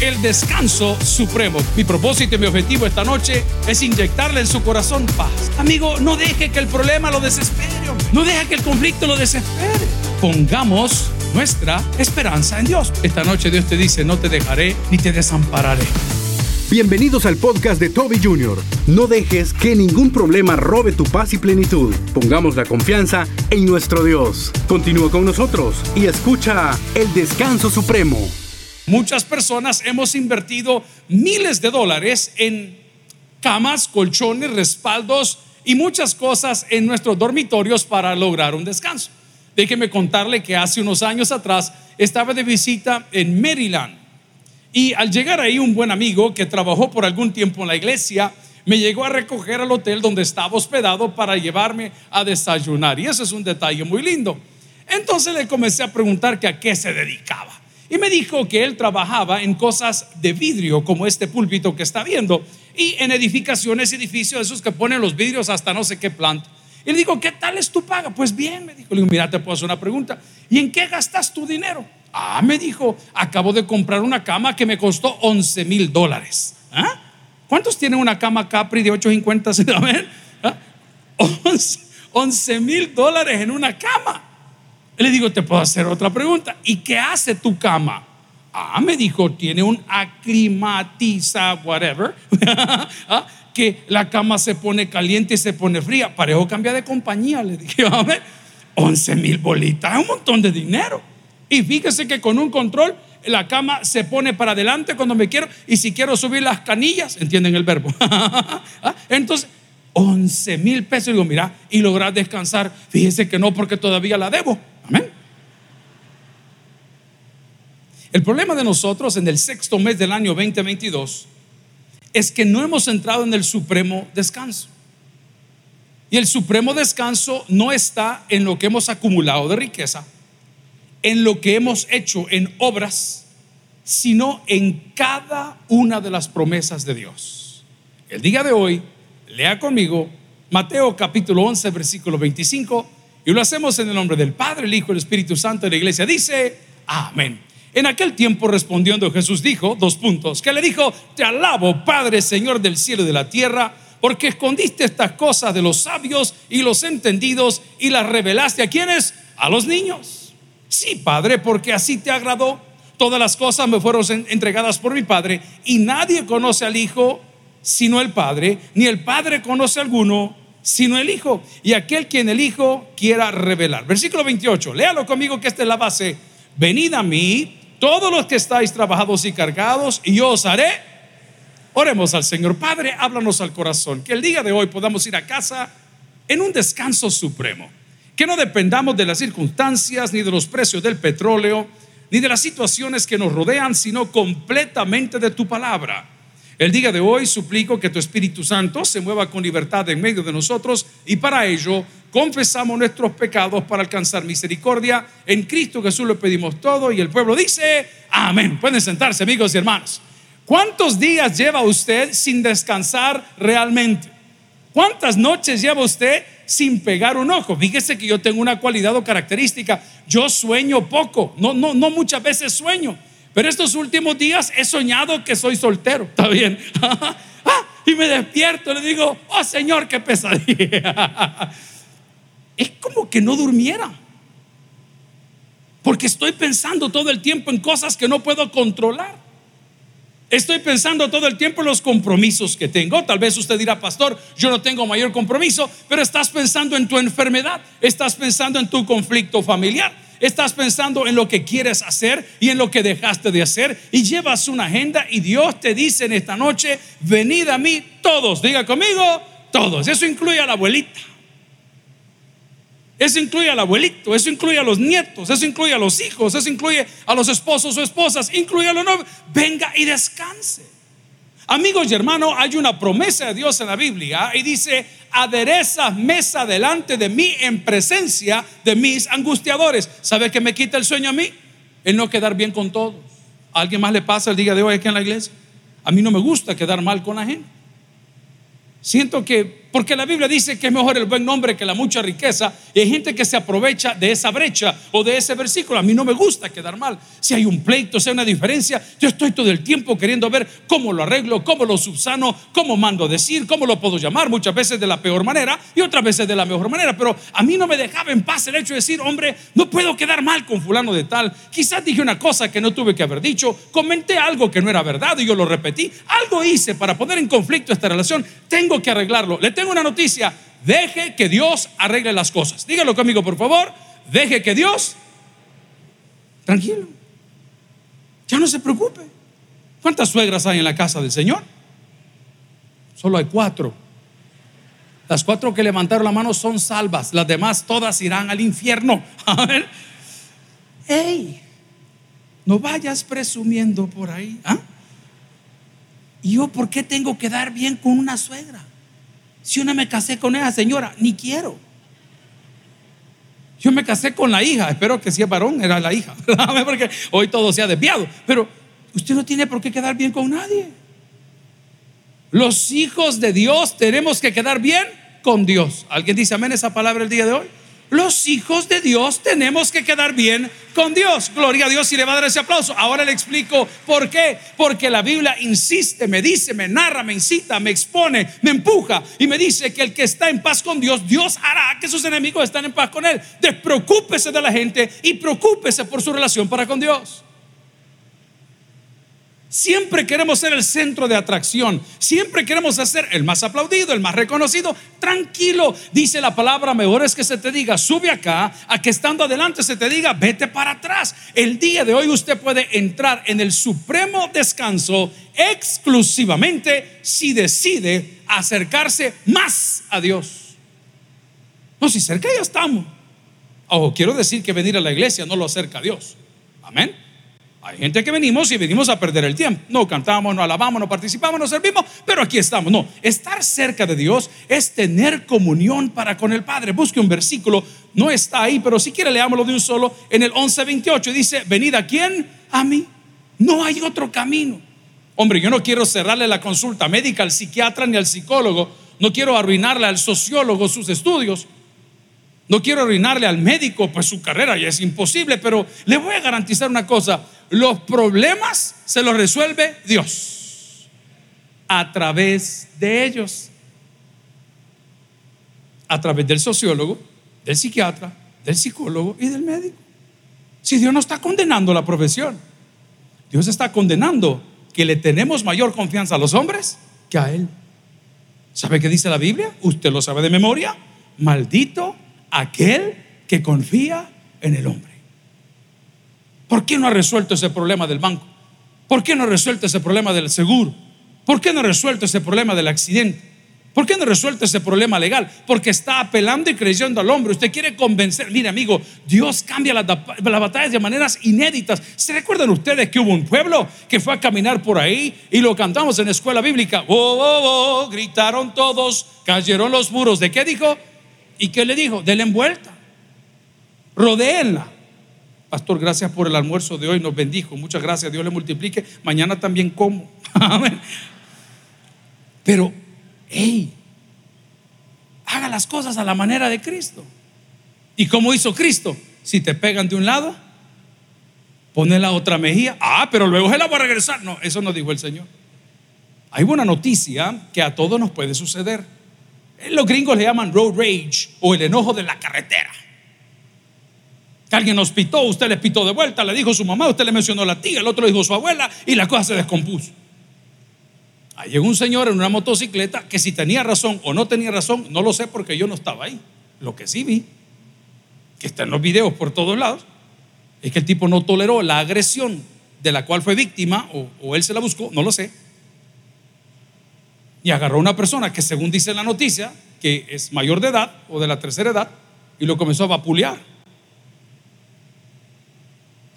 el descanso supremo. Mi propósito y mi objetivo esta noche es inyectarle en su corazón paz. Amigo, no deje que el problema lo desespere. No deje que el conflicto lo desespere. Pongamos nuestra esperanza en Dios. Esta noche Dios te dice, no te dejaré ni te desampararé. Bienvenidos al podcast de Toby Jr. No dejes que ningún problema robe tu paz y plenitud. Pongamos la confianza en nuestro Dios. Continúa con nosotros y escucha el descanso supremo. Muchas personas hemos invertido miles de dólares en camas, colchones, respaldos y muchas cosas en nuestros dormitorios para lograr un descanso. Déjeme contarle que hace unos años atrás estaba de visita en Maryland y al llegar ahí un buen amigo que trabajó por algún tiempo en la iglesia me llegó a recoger al hotel donde estaba hospedado para llevarme a desayunar y eso es un detalle muy lindo. Entonces le comencé a preguntar que a qué se dedicaba. Y me dijo que él trabajaba en cosas de vidrio, como este púlpito que está viendo, y en edificaciones, edificios, esos que ponen los vidrios hasta no sé qué planta. Y le digo, ¿qué tal es tu paga? Pues bien, me dijo. Le digo, mira, te puedo hacer una pregunta. ¿Y en qué gastas tu dinero? Ah, me dijo, acabo de comprar una cama que me costó 11 mil dólares. ¿Ah? ¿Cuántos tienen una cama Capri de 850? A ver, 11 mil dólares en una cama. Le digo, te puedo hacer otra pregunta. ¿Y qué hace tu cama? Ah, me dijo, tiene un aclimatiza, whatever, ah, que la cama se pone caliente y se pone fría. Parejo cambia de compañía, le dije, a ver, 11 mil bolitas, un montón de dinero. Y fíjese que con un control la cama se pone para adelante cuando me quiero y si quiero subir las canillas, entienden el verbo. Ah, entonces, 11 mil pesos. Digo, mira, y lograr descansar. Fíjese que no, porque todavía la debo. Amén. El problema de nosotros en el sexto mes del año 2022 es que no hemos entrado en el supremo descanso. Y el supremo descanso no está en lo que hemos acumulado de riqueza, en lo que hemos hecho en obras, sino en cada una de las promesas de Dios. El día de hoy, lea conmigo Mateo capítulo 11, versículo 25 y lo hacemos en el nombre del Padre, el Hijo el Espíritu Santo de la iglesia. Dice, amén. En aquel tiempo respondiendo Jesús dijo, dos puntos, que le dijo, te alabo Padre, Señor del cielo y de la tierra, porque escondiste estas cosas de los sabios y los entendidos y las revelaste a quienes? A los niños. Sí, Padre, porque así te agradó. Todas las cosas me fueron entregadas por mi Padre y nadie conoce al Hijo sino el Padre, ni el Padre conoce a alguno sino el Hijo y aquel quien el Hijo quiera revelar. Versículo 28, léalo conmigo que esta es la base. Venid a mí, todos los que estáis trabajados y cargados, y yo os haré. Oremos al Señor. Padre, háblanos al corazón. Que el día de hoy podamos ir a casa en un descanso supremo. Que no dependamos de las circunstancias, ni de los precios del petróleo, ni de las situaciones que nos rodean, sino completamente de tu palabra. El día de hoy suplico que tu Espíritu Santo se mueva con libertad en medio de nosotros y para ello confesamos nuestros pecados para alcanzar misericordia. En Cristo Jesús lo pedimos todo y el pueblo dice, amén. Pueden sentarse amigos y hermanos. ¿Cuántos días lleva usted sin descansar realmente? ¿Cuántas noches lleva usted sin pegar un ojo? Fíjese que yo tengo una cualidad o característica. Yo sueño poco, no, no, no muchas veces sueño. Pero estos últimos días he soñado que soy soltero. Está bien. Ah, y me despierto y le digo, oh Señor, qué pesadilla. Es como que no durmiera. Porque estoy pensando todo el tiempo en cosas que no puedo controlar. Estoy pensando todo el tiempo en los compromisos que tengo. Tal vez usted dirá, pastor, yo no tengo mayor compromiso, pero estás pensando en tu enfermedad, estás pensando en tu conflicto familiar, Estás pensando en lo que quieres hacer y en lo que dejaste de hacer y llevas una agenda y Dios te dice en esta noche, venid a mí todos, diga conmigo, todos. Eso incluye a la abuelita. Eso incluye al abuelito, eso incluye a los nietos, eso incluye a los hijos, eso incluye a los esposos o esposas, incluye a los novios. Venga y descanse. Amigos y hermanos, hay una promesa de Dios en la Biblia y dice, aderezas mesa delante de mí en presencia de mis angustiadores. ¿Sabe qué me quita el sueño a mí? El no quedar bien con todos. ¿A alguien más le pasa el día de hoy aquí en la iglesia? A mí no me gusta quedar mal con la gente. Siento que porque la Biblia dice que es mejor el buen nombre que la mucha riqueza. Y hay gente que se aprovecha de esa brecha o de ese versículo. A mí no me gusta quedar mal. Si hay un pleito, si hay una diferencia, yo estoy todo el tiempo queriendo ver cómo lo arreglo, cómo lo subsano, cómo mando a decir, cómo lo puedo llamar, muchas veces de la peor manera y otras veces de la mejor manera. Pero a mí no me dejaba en paz el hecho de decir, hombre, no puedo quedar mal con fulano de tal. Quizás dije una cosa que no tuve que haber dicho, comenté algo que no era verdad y yo lo repetí. Algo hice para poner en conflicto esta relación. Tengo que arreglarlo. Le tengo una noticia. Deje que Dios arregle las cosas. Dígalo conmigo, por favor. Deje que Dios. Tranquilo. Ya no se preocupe. ¿Cuántas suegras hay en la casa del Señor? Solo hay cuatro. Las cuatro que levantaron la mano son salvas. Las demás todas irán al infierno. A ver. Hey, no vayas presumiendo por ahí. ¿ah? ¿Y yo por qué tengo que dar bien con una suegra? Si yo no me casé con esa señora, ni quiero. Yo me casé con la hija, espero que si es varón, era la hija, porque hoy todo se ha desviado. Pero usted no tiene por qué quedar bien con nadie. Los hijos de Dios tenemos que quedar bien con Dios. ¿Alguien dice amén esa palabra el día de hoy? Los hijos de Dios tenemos que quedar bien con Dios. Gloria a Dios y le va a dar ese aplauso. Ahora le explico por qué. Porque la Biblia insiste, me dice, me narra, me incita, me expone, me empuja y me dice que el que está en paz con Dios, Dios hará que sus enemigos estén en paz con él. Despreocúpese de la gente y preocúpese por su relación para con Dios. Siempre queremos ser el centro de atracción. Siempre queremos ser el más aplaudido, el más reconocido. Tranquilo, dice la palabra, mejor es que se te diga, sube acá, a que estando adelante se te diga, vete para atrás. El día de hoy usted puede entrar en el supremo descanso exclusivamente si decide acercarse más a Dios. No, si cerca ya estamos. Ojo, quiero decir que venir a la iglesia no lo acerca a Dios. Amén. Hay gente que venimos y venimos a perder el tiempo. No cantamos, no alabamos, no participamos, no servimos, pero aquí estamos. No, estar cerca de Dios es tener comunión para con el Padre. Busque un versículo, no está ahí, pero si quiere leámoslo de un solo. En el 11:28 dice, venid a quién? A mí. No hay otro camino. Hombre, yo no quiero cerrarle la consulta médica al psiquiatra ni al psicólogo. No quiero arruinarle al sociólogo sus estudios. No quiero arruinarle al médico, pues su carrera ya es imposible, pero le voy a garantizar una cosa, los problemas se los resuelve Dios a través de ellos, a través del sociólogo, del psiquiatra, del psicólogo y del médico. Si Dios no está condenando la profesión, Dios está condenando que le tenemos mayor confianza a los hombres que a Él. ¿Sabe qué dice la Biblia? Usted lo sabe de memoria. Maldito aquel que confía en el hombre. ¿Por qué no ha resuelto ese problema del banco? ¿Por qué no ha resuelto ese problema del seguro? ¿Por qué no ha resuelto ese problema del accidente? ¿Por qué no ha resuelto ese problema legal? Porque está apelando y creyendo al hombre. Usted quiere convencer. Mire, amigo, Dios cambia las, batallas de maneras inéditas. ¿Se recuerdan ustedes que hubo un pueblo que fue a caminar por ahí y lo cantamos en la escuela bíblica? Oh, oh, oh, gritaron todos, cayeron los muros. ¿De qué dijo? ¿Y qué le dijo? Denle envuelta. Rodéenla. Pastor, gracias por el almuerzo de hoy, nos bendijo. Muchas gracias, Dios le multiplique. Mañana también como. Pero, hey, haga las cosas a la manera de Cristo. ¿Y cómo hizo Cristo? Si te pegan de un lado, pone la otra mejilla. Ah, pero luego se la va a regresar. No, eso no dijo el Señor. Hay buena noticia que a todos nos puede suceder. Los gringos le llaman road rage o el enojo de la carretera. Que alguien nos pitó, usted le pitó de vuelta, le dijo su mamá, usted le mencionó la tía, el otro le dijo su abuela y la cosa se descompuso. Ahí llegó un señor en una motocicleta que si tenía razón o no tenía razón, no lo sé porque yo no estaba ahí. Lo que sí vi, que está en los videos por todos lados, es que el tipo no toleró la agresión de la cual fue víctima o él se la buscó, no lo sé y agarró a una persona que según dice la noticia, que es mayor de edad o de la tercera edad, y lo comenzó a vapulear.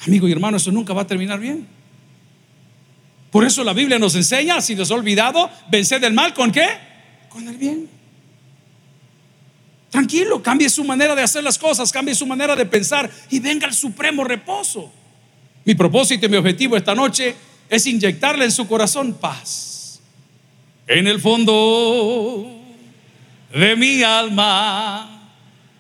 Amigo y hermano, eso nunca va a terminar bien. Por eso la Biblia nos enseña, si les ha olvidado, vencer del mal con qué? Con el bien. Tranquilo, cambie su manera de hacer las cosas, cambie su manera de pensar y venga al supremo reposo. Mi propósito y mi objetivo esta noche es inyectarle en su corazón paz en el fondo de mi alma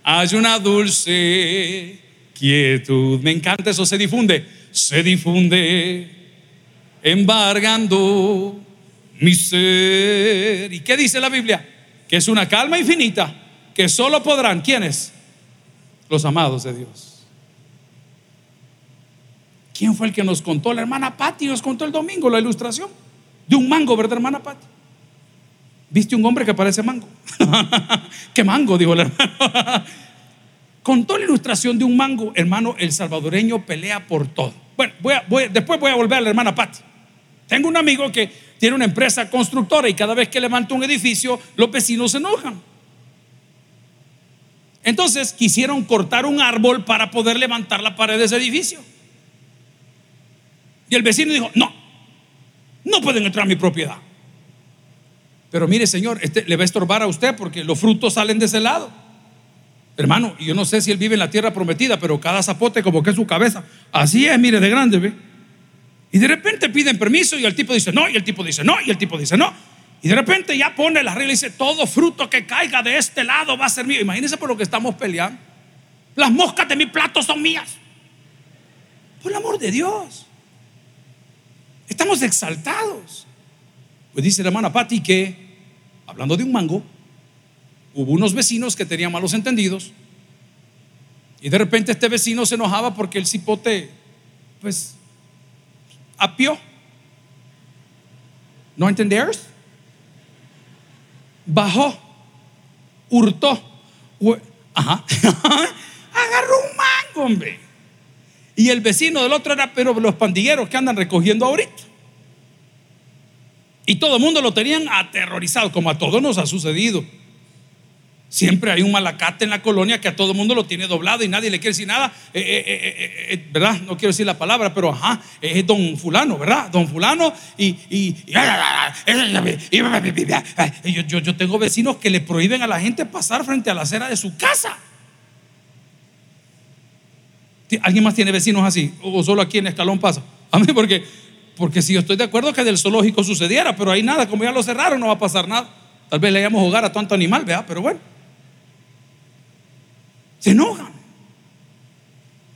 hay una dulce quietud. Me encanta eso, se difunde, se difunde, embargando mi ser. ¿Y qué dice la Biblia? Que es una calma infinita que solo podrán, ¿quiénes? Los amados de Dios. ¿Quién fue el que nos contó? La hermana Patti nos contó el domingo la ilustración de un mango, ¿verdad, hermana Patti? ¿Viste un hombre que parece mango? ¿Qué mango? Dijo la hermana. Contó la ilustración de un mango, hermano, el salvadoreño pelea por todo. Bueno, después voy a volver a la hermana Patti. Tengo un amigo que tiene una empresa constructora y cada vez que levanta un edificio, los vecinos se enojan. Entonces quisieron cortar un árbol para poder levantar la pared de ese edificio. Y el vecino dijo, no, no pueden entrar a mi propiedad. Pero mire, señor, este le va a estorbar a usted porque los frutos salen de ese lado. Hermano, yo no sé si él vive en la tierra prometida, pero cada zapote como que es su cabeza. Así es, mire, de grande, ¿ve? Y de repente piden permiso y el tipo dice no, y el tipo dice no, y el tipo dice no. Y de repente ya pone la regla y dice, todo fruto que caiga de este lado va a ser mío. Imagínense por lo que estamos peleando. Las moscas de mi plato son mías. Por el amor de Dios. Estamos exaltados. Pues dice la hermana Patti que, hablando de un mango, hubo unos vecinos que tenían malos entendidos. Y de repente este vecino se enojaba porque el cipote, pues, apió. ¿No entendéis? bajó, hurtó, ajá, agarró un mango, hombre. Y el vecino del otro era, pero los pandilleros que andan recogiendo ahorita. Y todo el mundo lo tenían aterrorizado, como a todos nos ha sucedido. Siempre hay un malacate en la colonia que a todo el mundo lo tiene doblado y nadie le quiere decir nada. Eh, eh, eh, ¿Verdad? No quiero decir la palabra, pero ajá, es don fulano, ¿verdad? Don fulano. Y, yo, yo, tengo vecinos que le prohíben a la gente pasar frente a la acera de su casa. ¿Alguien más tiene vecinos así? ¿O solo aquí en Escalón pasa? A mí porque, porque si yo estoy de acuerdo que del zoológico sucediera, pero hay nada, como ya lo cerraron, no va a pasar nada. Tal vez le hayamos jugar a tanto animal, ¿verdad? Pero bueno. Se enojan.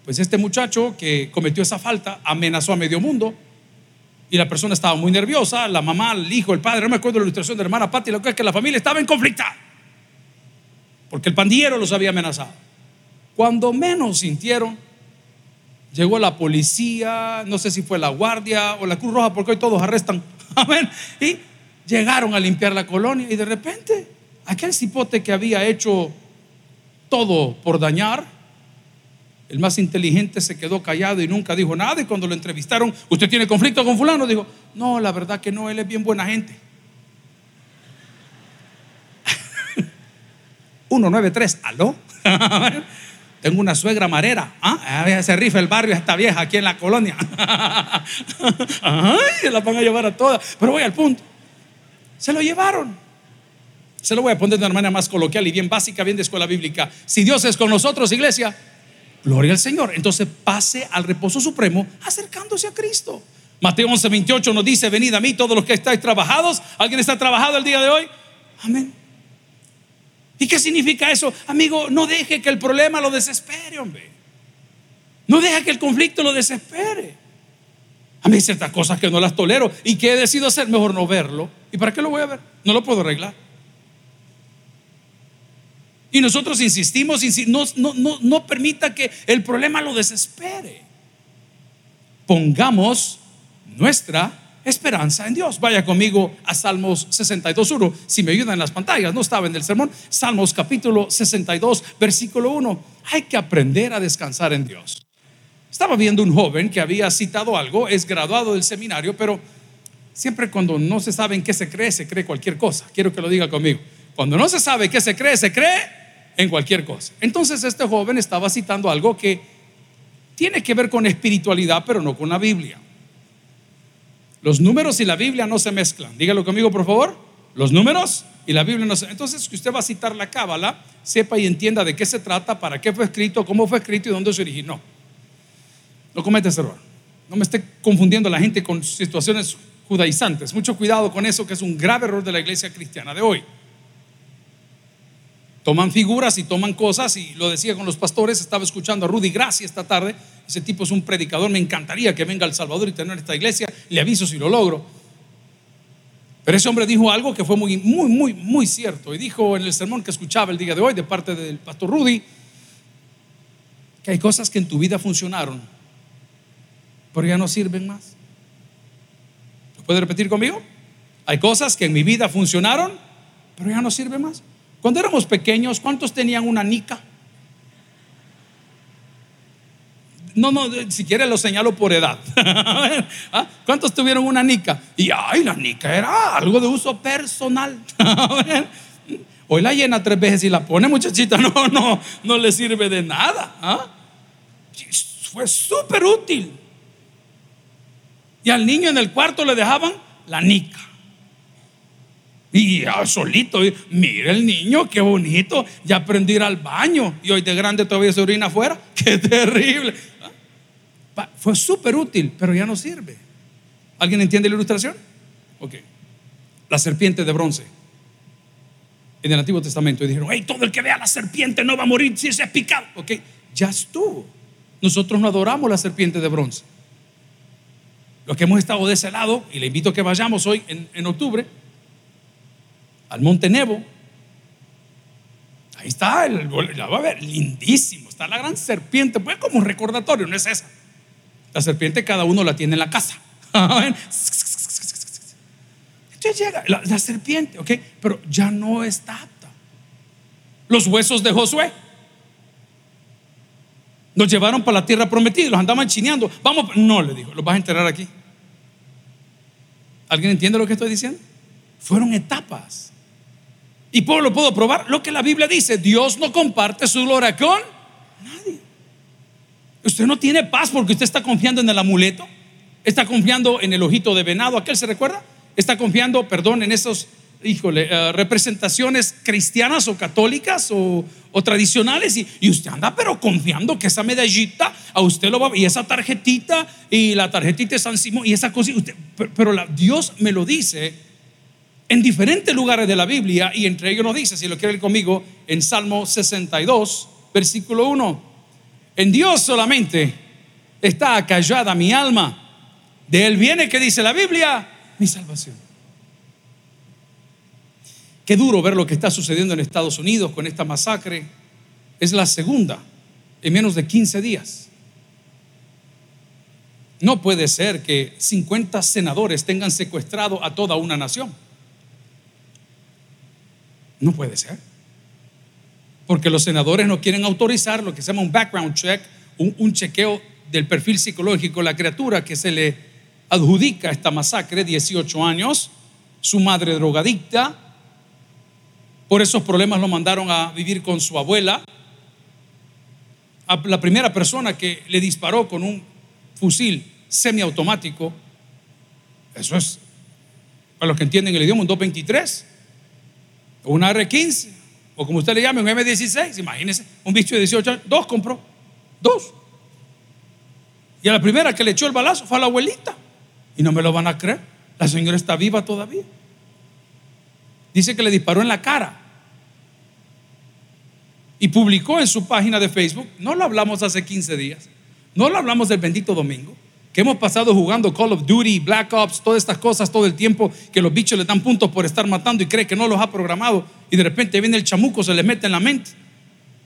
Pues este muchacho que cometió esa falta amenazó a medio mundo y la persona estaba muy nerviosa, la mamá, el hijo, el padre, no me acuerdo la ilustración de la hermana Patti, lo que es que la familia estaba en conflicto porque el pandillero los había amenazado. Cuando menos sintieron, llegó la policía, no sé si fue la guardia o la Cruz Roja, porque hoy todos arrestan. Y llegaron a limpiar la colonia y de repente aquel cipote que había hecho todo por dañar. El más inteligente se quedó callado y nunca dijo nada. Y cuando lo entrevistaron, ¿usted tiene conflicto con fulano? Dijo, no, la verdad que no, él es bien buena gente. 193, ¿aló? Tengo una suegra marera. ¿Ah? Se rifa el barrio esta vieja aquí en la colonia. Ay, se la van a llevar a todas. Pero voy al punto. Se lo llevaron. Se lo voy a poner de una manera más coloquial y bien básica, bien de escuela bíblica. Si Dios es con nosotros, iglesia, gloria al Señor. Entonces pase al reposo supremo acercándose a Cristo. Mateo 11, 28 nos dice, venid a mí todos los que estáis trabajados. ¿Alguien está trabajado el día de hoy? Amén. ¿Y qué significa eso? Amigo, no deje que el problema lo desespere, hombre. No deje que el conflicto lo desespere. A mí hay ciertas cosas que no las tolero y que he decidido hacer, mejor no verlo. ¿Y para qué lo voy a ver? No lo puedo arreglar. Y nosotros insistimos, no, permita que el problema lo desespere. Pongamos nuestra esperanza en Dios. Vaya conmigo a Salmos 62.1. Si me ayudan en las pantallas, no estaba en el sermón. Salmos capítulo 62, versículo 1. Hay que aprender a descansar en Dios. Estaba viendo un joven que había citado algo, es graduado del seminario, pero siempre cuando no se sabe en qué se cree, se cree cualquier cosa. Quiero que lo diga conmigo. Cuando no se sabe qué se cree, se cree en cualquier cosa. Entonces este joven estaba citando algo que tiene que ver con espiritualidad, pero no con la Biblia. Los números y la Biblia no se mezclan. Dígalo conmigo, por favor. Los números y la Biblia no se Entonces, que usted va a citar la Cábala, sepa y entienda de qué se trata, para qué fue escrito, cómo fue escrito y dónde se originó. No cometa ese error. No me esté confundiendo la gente con situaciones judaizantes. Mucho cuidado con eso, que es un grave error de la iglesia cristiana de hoy. Toman figuras y toman cosas y lo decía con los pastores, estaba escuchando a Rudy Gracia esta tarde, ese tipo es un predicador, me encantaría que venga al Salvador y tener esta iglesia, le aviso si lo logro. Pero ese hombre dijo algo que fue muy, muy, muy, muy cierto y dijo en el sermón que escuchaba el día de hoy de parte del pastor Rudy, que hay cosas que en tu vida funcionaron, pero ya no sirven más. ¿Lo puede repetir conmigo? Hay cosas que en mi vida funcionaron, pero ya no sirven más. Cuando éramos pequeños, ¿cuántos tenían una nica? No, no, si quiere lo señalo por edad. ¿Ah? ¿Cuántos tuvieron una nica? Y ay, la nica era algo de uso personal. Hoy la llena tres veces y la pone, muchachita. No, no, no le sirve de nada. ¿ah? Fue súper útil. Y al niño en el cuarto le dejaban la nica. Y solito, mire el niño, qué bonito, ya aprendió a ir al baño y hoy de grande todavía se orina afuera, qué terrible. Fue súper útil, pero ya no sirve. ¿Alguien entiende la ilustración? Ok. La serpiente de bronce. En el Antiguo Testamento y dijeron, hey, todo el que vea la serpiente no va a morir si es picado. Ok, ya estuvo. Nosotros no adoramos la serpiente de bronce. Los que hemos estado de ese lado, y le invito a que vayamos hoy en, en octubre, al Monte Nebo. Ahí está, el, la va a ver, lindísimo. Está la gran serpiente, pues como un recordatorio, no es esa. La serpiente cada uno la tiene en la casa. Entonces llega la, serpiente, ok, pero ya no está apta. Los huesos de Josué nos llevaron para la tierra prometida, los andaban chineando. Vamos, no le dijo, los vas a enterrar aquí. ¿Alguien entiende lo que estoy diciendo? Fueron etapas. ¿Y lo puedo probar? Lo que la Biblia dice, Dios no comparte su gloria con nadie. Usted no tiene paz porque usted está confiando en el amuleto, está confiando en el ojito de venado, ¿aquel se recuerda? Está confiando, perdón, en esos, eh, representaciones cristianas o católicas o, tradicionales y, usted anda pero confiando que esa medallita a usted lo va y esa tarjetita y la tarjetita de San Simón y esa cosa, pero, Dios me lo dice en diferentes lugares de la Biblia y entre ellos nos dice, si lo quiere conmigo, en Salmo 62, versículo 1, en Dios solamente está acallada mi alma, de él viene que dice la Biblia, mi salvación. Qué duro ver lo que está sucediendo en Estados Unidos con esta masacre. Es la segunda en menos de 15 días. No puede ser que 50 senadores tengan secuestrado a toda una nación. No puede ser. Porque los senadores no quieren autorizar lo que se llama un background check, un, chequeo del perfil psicológico de la criatura que se le adjudica esta masacre, 18 años, su madre drogadicta, por esos problemas lo mandaron a vivir con su abuela. La primera persona que le disparó con un fusil semiautomático, eso es, para los que entienden el idioma, un 223 una R15, o como usted le llame, un M16, imagínese, un bicho de 18 años, dos compró, dos. Y a la primera que le echó el balazo fue a la abuelita. Y no me lo van a creer, la señora está viva todavía. Dice que le disparó en la cara. Y publicó en su página de Facebook, no lo hablamos hace 15 días, no lo hablamos del bendito domingo, que hemos pasado jugando Call of Duty, Black Ops, todas estas cosas todo el tiempo, que los bichos le dan puntos por estar matando y cree que no los ha programado y de repente viene el chamuco, se le mete en la mente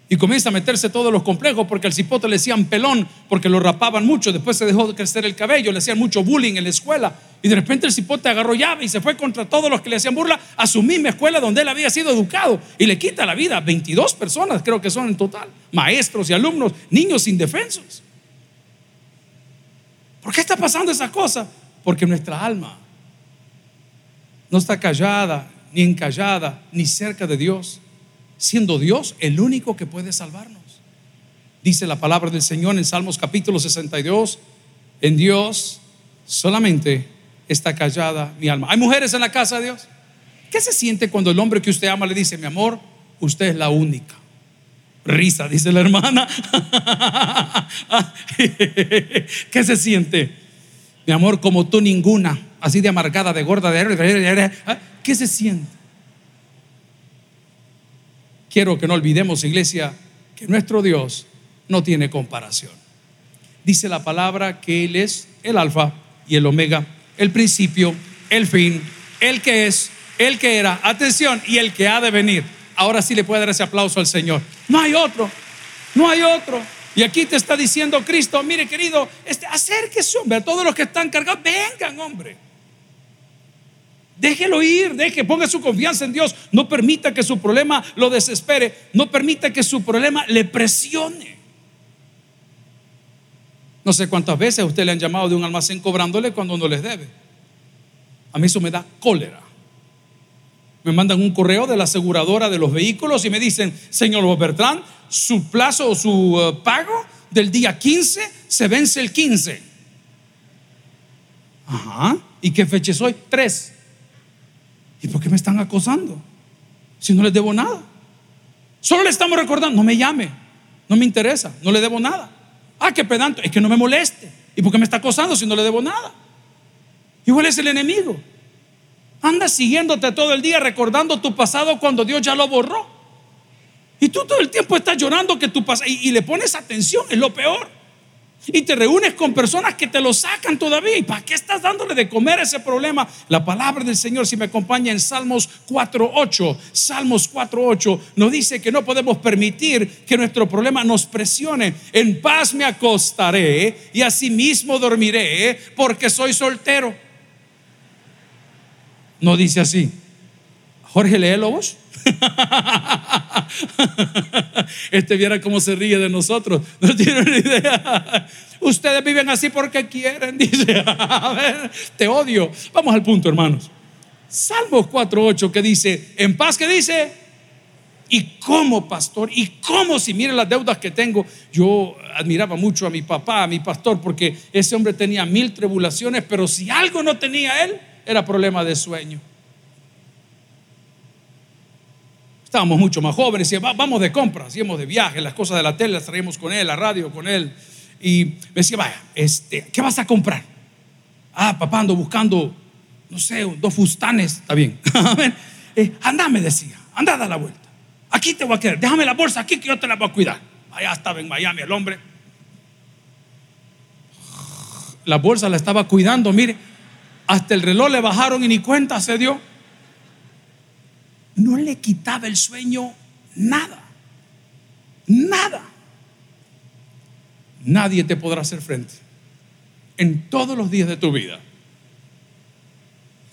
y comienza a meterse todos los complejos porque al cipote le decían pelón porque lo rapaban mucho, después se dejó de crecer el cabello, le hacían mucho bullying en la escuela y de repente el cipote agarró llave y se fue contra todos los que le hacían burla a su misma escuela donde él había sido educado y le quita la vida a 22 personas, creo que son en total, maestros y alumnos, niños indefensos. ¿Por qué está pasando esa cosa? Porque nuestra alma no está callada, ni encallada, ni cerca de Dios, siendo Dios el único que puede salvarnos. Dice la palabra del Señor en Salmos capítulo 62, en Dios solamente está callada mi alma. ¿Hay mujeres en la casa de Dios? ¿Qué se siente cuando el hombre que usted ama le dice, mi amor, usted es la única? Risa, dice la hermana. ¿Qué se siente? Mi amor, como tú ninguna, así de amargada, de gorda, de... ¿Qué se siente? quiero que no olvidemos, iglesia, que nuestro Dios no tiene comparación. Dice la palabra que Él es el alfa y el omega, el principio, el fin, el que es, el que era, atención, y el que ha de venir. Ahora sí le puede dar ese aplauso al Señor. No hay otro, no hay otro. Y aquí te está diciendo Cristo, mire querido, este, acérquese hombre, a todos los que están cargados, vengan hombre. Déjelo ir, deje, ponga su confianza en Dios. No permita que su problema lo desespere. No permita que su problema le presione. No sé cuántas veces usted le han llamado de un almacén cobrándole cuando no les debe. A mí eso me da cólera. Me mandan un correo de la aseguradora de los vehículos y me dicen, señor Bertrand, su plazo o su eh, pago del día 15 se vence el 15. Ajá. ¿Y qué fecha hoy? Tres. ¿Y por qué me están acosando? Si no les debo nada. Solo le estamos recordando, no me llame, no me interesa, no le debo nada. Ah, qué pedante, es que no me moleste. ¿Y por qué me está acosando si no le debo nada? Igual es el enemigo. Anda siguiéndote todo el día recordando tu pasado cuando Dios ya lo borró. Y tú todo el tiempo estás llorando que tu pasado y, y le pones atención, es lo peor y te reúnes con personas que te lo sacan todavía. ¿Y para qué estás dándole de comer ese problema? La palabra del Señor, si me acompaña en Salmos 4.8, Salmos 4.8 nos dice que no podemos permitir que nuestro problema nos presione. En paz me acostaré y asimismo dormiré porque soy soltero. No dice así. Jorge, léelo vos. Este viera cómo se ríe de nosotros. No tiene ni idea. Ustedes viven así porque quieren, dice. A ver, te odio. Vamos al punto, hermanos. Salmos 4.8 que dice, en paz que dice, y como pastor, y como si miren las deudas que tengo, yo admiraba mucho a mi papá, a mi pastor, porque ese hombre tenía mil tribulaciones, pero si algo no tenía él, era problema de sueño. Estábamos mucho más jóvenes, y vamos de compras, íbamos de viaje, las cosas de la tele las traíamos con él, la radio con él. Y me decía, vaya, este, ¿qué vas a comprar? Ah, papá, ando buscando, no sé, dos fustanes, está bien. eh, anda, me decía, anda a dar la vuelta. Aquí te voy a quedar, déjame la bolsa aquí que yo te la voy a cuidar. Allá estaba en Miami el hombre. La bolsa la estaba cuidando, mire, hasta el reloj le bajaron y ni cuenta se dio no le quitaba el sueño nada. Nada. Nadie te podrá hacer frente en todos los días de tu vida.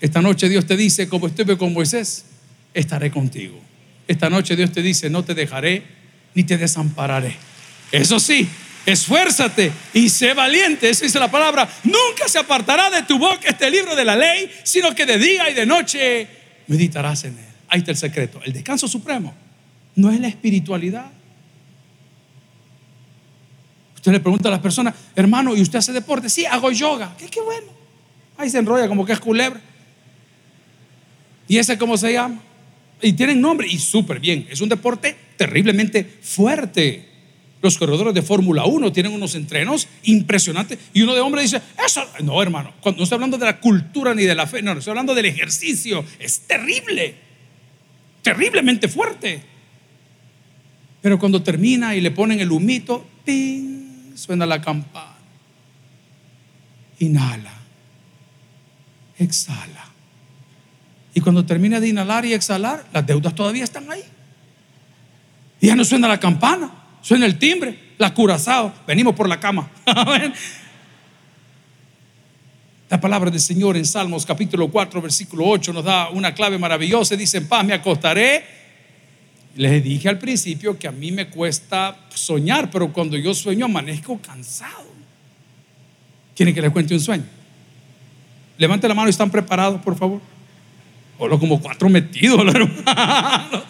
Esta noche Dios te dice, como estuve con Moisés, estaré contigo. Esta noche Dios te dice, no te dejaré ni te desampararé. Eso sí, esfuérzate y sé valiente. Eso dice la palabra. Nunca se apartará de tu boca este libro de la ley, sino que de día y de noche meditarás en él. Ahí está el secreto. El descanso supremo no es la espiritualidad. Usted le pregunta a las personas, hermano, ¿y usted hace deporte? Sí, hago yoga. ¿Qué, bueno. Ahí se enrolla como que es culebra. ¿Y ese cómo se llama? Y tienen nombre y súper bien. Es un deporte terriblemente fuerte. Los corredores de Fórmula 1 tienen unos entrenos impresionantes. Y uno de hombre dice, eso, no hermano, cuando no estoy hablando de la cultura ni de la fe, no, estoy hablando del ejercicio. Es terrible terriblemente fuerte. Pero cuando termina y le ponen el humito, ¡ping! suena la campana. Inhala, exhala. Y cuando termina de inhalar y exhalar, las deudas todavía están ahí. Y ya no suena la campana, suena el timbre, la curazao. Venimos por la cama. La palabra del Señor en Salmos capítulo 4, versículo 8 nos da una clave maravillosa. Dice, en paz me acostaré. Les dije al principio que a mí me cuesta soñar, pero cuando yo sueño amanezco cansado. ¿Quieren que les cuente un sueño? Levante la mano y están preparados, por favor. Solo como cuatro metidos, hermano.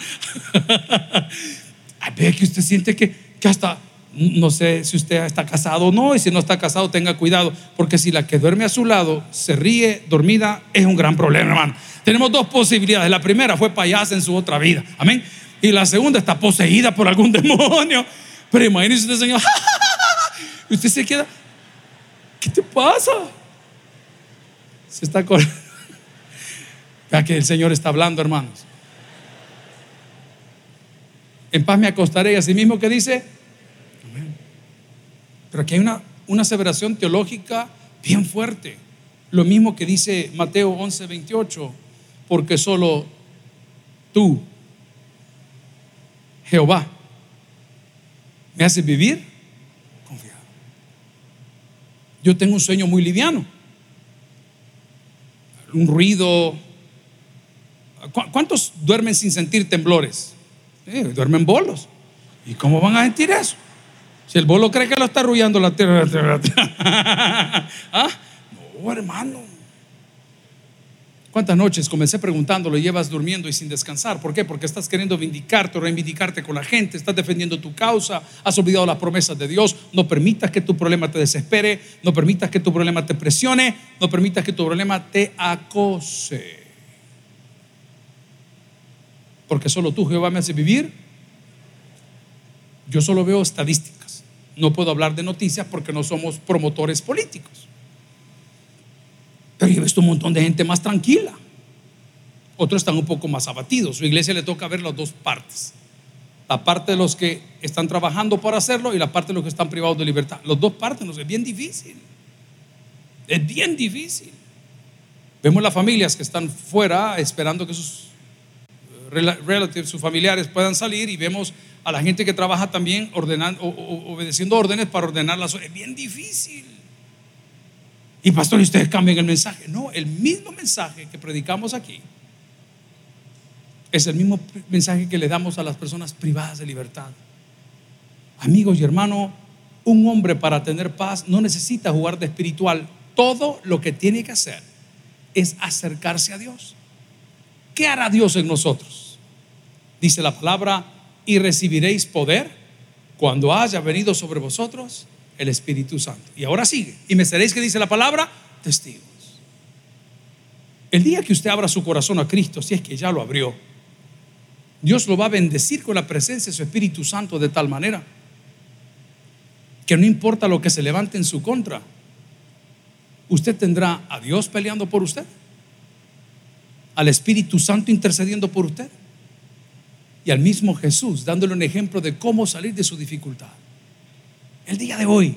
Ay, ve que usted siente que, que hasta no sé si usted está casado o no, y si no está casado, tenga cuidado, porque si la que duerme a su lado se ríe dormida, es un gran problema, hermano. Tenemos dos posibilidades. La primera fue payasa en su otra vida, amén. Y la segunda está poseída por algún demonio. Pero imagínese usted, Señor, usted se queda, ¿qué te pasa? Se está corriendo. Vea que el Señor está hablando, hermanos. En paz me acostaré y así mismo que dice. Pero aquí hay una, una aseveración teológica bien fuerte. Lo mismo que dice Mateo 11, 28. Porque solo tú, Jehová, me haces vivir confiado. Yo tengo un sueño muy liviano. Un ruido. ¿Cuántos duermen sin sentir temblores? Duermen bolos. ¿Y cómo van a sentir eso? Si el bolo cree que lo está arrullando la tierra. ¿Ah? No, hermano. ¿Cuántas noches comencé preguntándolo y llevas durmiendo y sin descansar? ¿Por qué? Porque estás queriendo vindicarte o reivindicarte con la gente, estás defendiendo tu causa, has olvidado las promesas de Dios. No permitas que tu problema te desespere, no permitas que tu problema te presione, no permitas que tu problema te acose. Porque solo tú, Jehová, me hace vivir. Yo solo veo estadísticas. No puedo hablar de noticias porque no somos promotores políticos. Pero yo he visto un montón de gente más tranquila. Otros están un poco más abatidos. Su iglesia le toca ver las dos partes. La parte de los que están trabajando para hacerlo y la parte de los que están privados de libertad. Los dos partes, es bien difícil. Es bien difícil. Vemos las familias que están fuera esperando que sus relatives, sus familiares puedan salir y vemos a la gente que trabaja también ordenando, obedeciendo órdenes para ordenar las Es bien difícil. Y pastor, ¿y ustedes cambian el mensaje? No, el mismo mensaje que predicamos aquí es el mismo mensaje que le damos a las personas privadas de libertad. Amigos y hermanos, un hombre para tener paz no necesita jugar de espiritual. Todo lo que tiene que hacer es acercarse a Dios. ¿Qué hará Dios en nosotros? Dice la palabra, y recibiréis poder cuando haya venido sobre vosotros el Espíritu Santo. Y ahora sigue. Y me seréis que dice la palabra, testigos. El día que usted abra su corazón a Cristo, si es que ya lo abrió, Dios lo va a bendecir con la presencia de su Espíritu Santo de tal manera que no importa lo que se levante en su contra, usted tendrá a Dios peleando por usted, al Espíritu Santo intercediendo por usted y al mismo Jesús dándole un ejemplo de cómo salir de su dificultad el día de hoy,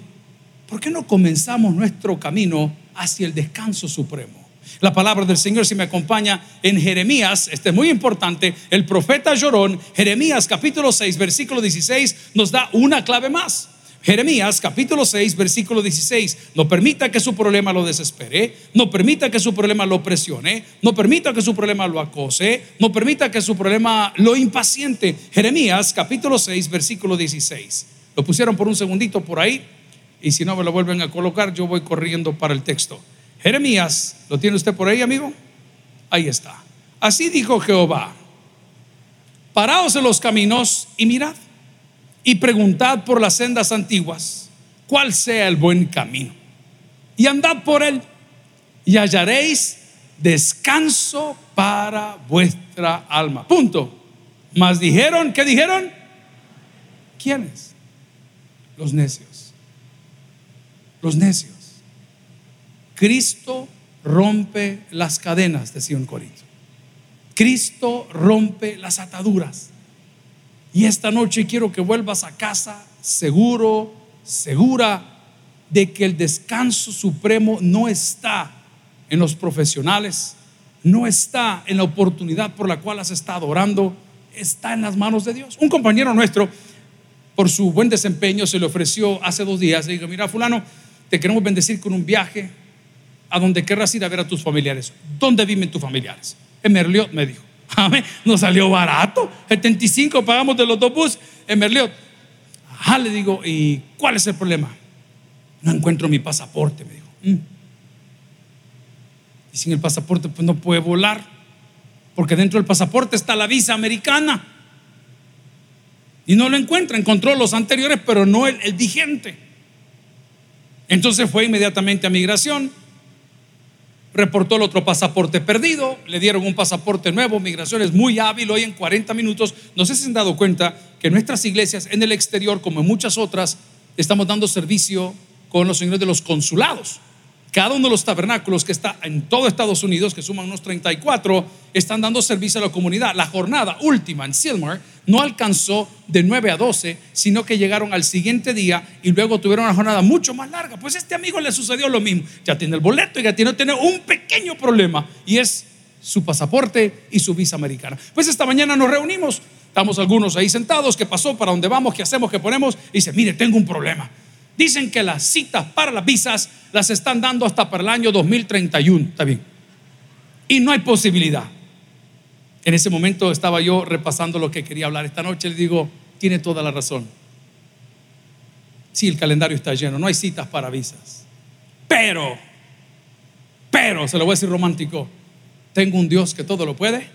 ¿por qué no comenzamos nuestro camino hacia el descanso supremo? La palabra del Señor, si me acompaña en Jeremías, este es muy importante, el profeta llorón, Jeremías capítulo 6, versículo 16, nos da una clave más. Jeremías capítulo 6, versículo 16. No permita que su problema lo desespere, no permita que su problema lo presione, no permita que su problema lo acose, no permita que su problema lo impaciente. Jeremías capítulo 6, versículo 16. Lo pusieron por un segundito por ahí y si no me lo vuelven a colocar, yo voy corriendo para el texto. Jeremías, ¿lo tiene usted por ahí, amigo? Ahí está. Así dijo Jehová, paraos en los caminos y mirad y preguntad por las sendas antiguas cuál sea el buen camino y andad por él y hallaréis descanso para vuestra alma. Punto. Mas dijeron, ¿qué dijeron? ¿Quiénes? Los necios. Los necios. Cristo rompe las cadenas, decía un corito. Cristo rompe las ataduras. Y esta noche quiero que vuelvas a casa seguro, segura de que el descanso supremo no está en los profesionales, no está en la oportunidad por la cual has estado orando, está en las manos de Dios. Un compañero nuestro por su buen desempeño, se le ofreció hace dos días. Le dijo, mira, fulano, te queremos bendecir con un viaje a donde querrás ir a ver a tus familiares. ¿Dónde viven tus familiares? En Merliot, me dijo. Amén. Nos salió barato. 75 pagamos de los dos bus en Merliot. Ah, le digo, ¿y cuál es el problema? No encuentro mi pasaporte, me dijo. Mm. Y sin el pasaporte, pues no puede volar. Porque dentro del pasaporte está la visa americana. Y no lo encuentra, encontró los anteriores, pero no el, vigente. Entonces fue inmediatamente a migración, reportó el otro pasaporte perdido, le dieron un pasaporte nuevo, migración es muy hábil, hoy en 40 minutos, no sé si han dado cuenta que nuestras iglesias en el exterior, como en muchas otras, estamos dando servicio con los señores de los consulados Cada uno de los tabernáculos que está en todo Estados Unidos, que suman unos 34, están dando servicio a la comunidad. La jornada última en Silmar no alcanzó de 9 a 12, sino que llegaron al siguiente día y luego tuvieron una jornada mucho más larga. Pues a este amigo le sucedió lo mismo. Ya tiene el boleto y ya tiene, tiene un pequeño problema y es su pasaporte y su visa americana. Pues esta mañana nos reunimos, estamos algunos ahí sentados, ¿qué pasó? ¿Para dónde vamos? ¿Qué hacemos? ¿Qué ponemos? Y dice, mire, tengo un problema. Dicen que las citas para las visas las están dando hasta para el año 2031. Está bien. Y no hay posibilidad. En ese momento estaba yo repasando lo que quería hablar esta noche. Le digo, tiene toda la razón. Sí, el calendario está lleno, no hay citas para visas. Pero, pero, se lo voy a decir romántico, tengo un Dios que todo lo puede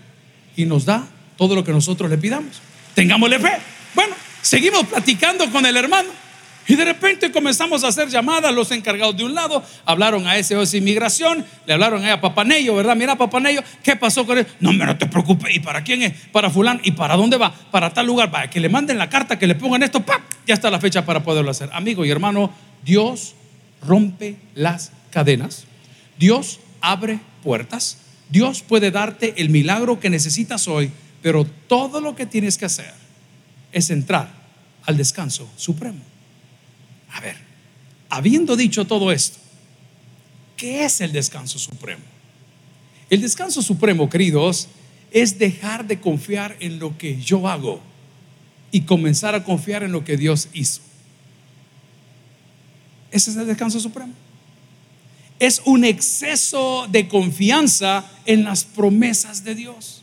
y nos da todo lo que nosotros le pidamos. Tengámosle fe. Bueno, seguimos platicando con el hermano. Y de repente comenzamos a hacer llamadas, los encargados de un lado hablaron a SOS Inmigración, le hablaron a Papanello, ¿verdad? Mira, Papanello, ¿qué pasó con él? No, no te preocupes, ¿y para quién es? Para fulano, ¿y para dónde va? Para tal lugar, va, que le manden la carta, que le pongan esto, ¡pap! Ya está la fecha para poderlo hacer. Amigo y hermano, Dios rompe las cadenas, Dios abre puertas, Dios puede darte el milagro que necesitas hoy, pero todo lo que tienes que hacer es entrar al descanso supremo. A ver, habiendo dicho todo esto, ¿qué es el descanso supremo? El descanso supremo, queridos, es dejar de confiar en lo que yo hago y comenzar a confiar en lo que Dios hizo. Ese es el descanso supremo. Es un exceso de confianza en las promesas de Dios.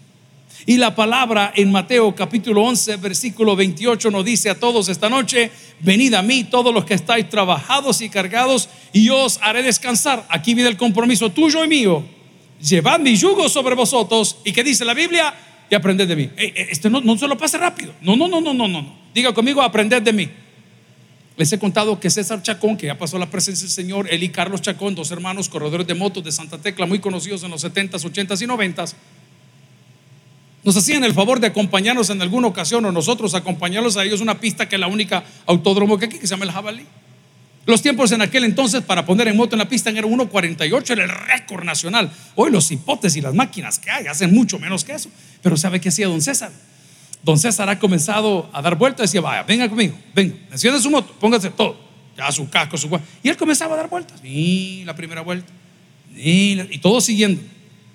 Y la palabra en Mateo capítulo 11, versículo 28 nos dice a todos esta noche, venid a mí todos los que estáis trabajados y cargados y yo os haré descansar. Aquí viene el compromiso tuyo y mío. Llevad mi yugo sobre vosotros y que dice la Biblia y aprended de mí. Este no, no se lo pase rápido. No, no, no, no, no, no. Diga conmigo, aprended de mí. Les he contado que César Chacón, que ya pasó la presencia del Señor, él y Carlos Chacón, dos hermanos corredores de motos de Santa Tecla, muy conocidos en los 70s, 80s y 90s, nos hacían el favor de acompañarnos en alguna ocasión o nosotros acompañarlos a ellos una pista que es la única autódromo que aquí, que se llama el Jabalí. Los tiempos en aquel entonces para poner en moto en la pista eran 1.48, era el récord nacional. Hoy los hipotes y las máquinas que hay hacen mucho menos que eso. Pero ¿sabe qué hacía don César? Don César ha comenzado a dar vueltas y decía, vaya, venga conmigo, venga, enciende su moto, póngase todo, ya su casco, su Y él comenzaba a dar vueltas. Y la primera vuelta, y, todo siguiendo.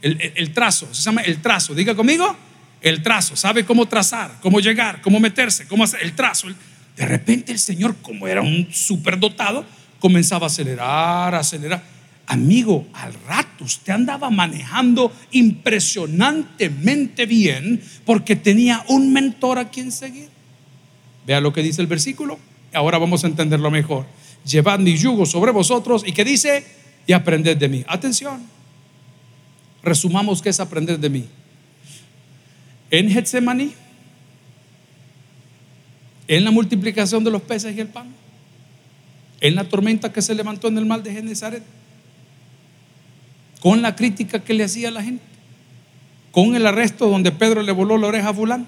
El, el trazo, se llama el trazo. Diga conmigo, el trazo, sabe cómo trazar, cómo llegar, cómo meterse, cómo hacer el trazo. De repente el Señor, como era un superdotado, comenzaba a acelerar, a acelerar. Amigo, al rato usted andaba manejando impresionantemente bien porque tenía un mentor a quien seguir. Vea lo que dice el versículo. Ahora vamos a entenderlo mejor. Llevad mi yugo sobre vosotros y que dice, y aprended de mí. Atención. Resumamos que es aprender de mí en Getsemaní, en la multiplicación de los peces y el pan, en la tormenta que se levantó en el mar de Genezaret, con la crítica que le hacía a la gente, con el arresto donde Pedro le voló la oreja a Fulán.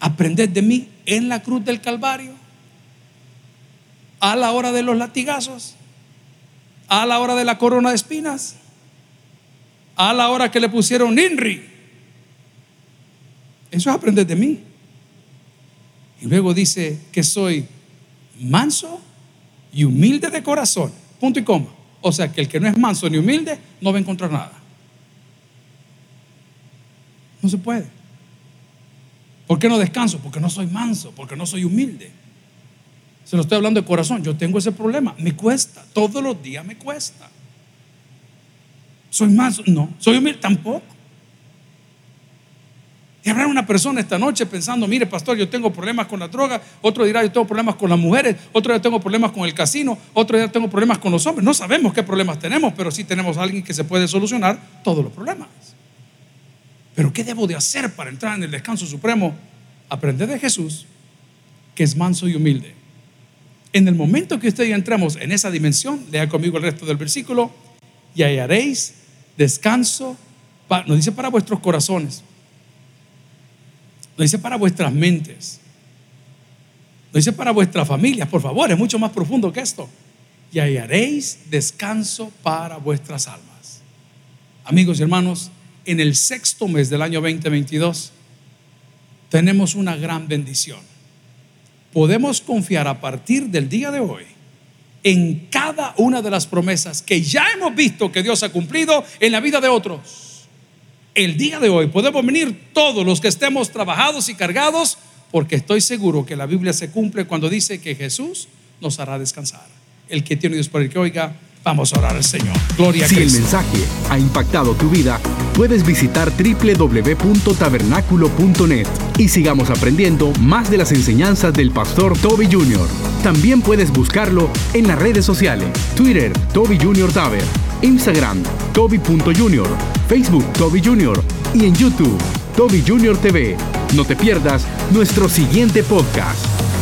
Aprended de mí en la cruz del Calvario, a la hora de los latigazos, a la hora de la corona de espinas, a la hora que le pusieron Inri eso es aprender de mí. Y luego dice que soy manso y humilde de corazón. Punto y coma. O sea que el que no es manso ni humilde no va a encontrar nada. No se puede. ¿Por qué no descanso? Porque no soy manso, porque no soy humilde. Se lo estoy hablando de corazón. Yo tengo ese problema. Me cuesta. Todos los días me cuesta. ¿Soy manso? No. ¿Soy humilde? Tampoco. Y habrá una persona esta noche pensando, mire pastor, yo tengo problemas con la droga, otro dirá, yo tengo problemas con las mujeres, otro día tengo problemas con el casino, otro día tengo problemas con los hombres. No sabemos qué problemas tenemos, pero sí tenemos a alguien que se puede solucionar todos los problemas. Pero ¿qué debo de hacer para entrar en el descanso supremo? Aprender de Jesús, que es manso y humilde. En el momento que usted y entremos en esa dimensión, lea conmigo el resto del versículo, y hallaréis descanso, nos dice para vuestros corazones lo dice para vuestras mentes. Lo dice para vuestras familias, por favor, es mucho más profundo que esto. y hallaréis descanso para vuestras almas. Amigos y hermanos, en el sexto mes del año 2022 tenemos una gran bendición. Podemos confiar a partir del día de hoy en cada una de las promesas que ya hemos visto que Dios ha cumplido en la vida de otros. El día de hoy podemos venir todos los que estemos trabajados y cargados porque estoy seguro que la Biblia se cumple cuando dice que Jesús nos hará descansar. El que tiene Dios por el que oiga, vamos a orar al Señor. Gloria a Si el Cristo. mensaje ha impactado tu vida, puedes visitar www.tabernaculo.net y sigamos aprendiendo más de las enseñanzas del pastor Toby Jr. También puedes buscarlo en las redes sociales, Twitter, Toby Jr. Taber, Instagram, Toby.Jr., Facebook, Toby Jr. y en YouTube, Toby Jr. TV. No te pierdas nuestro siguiente podcast.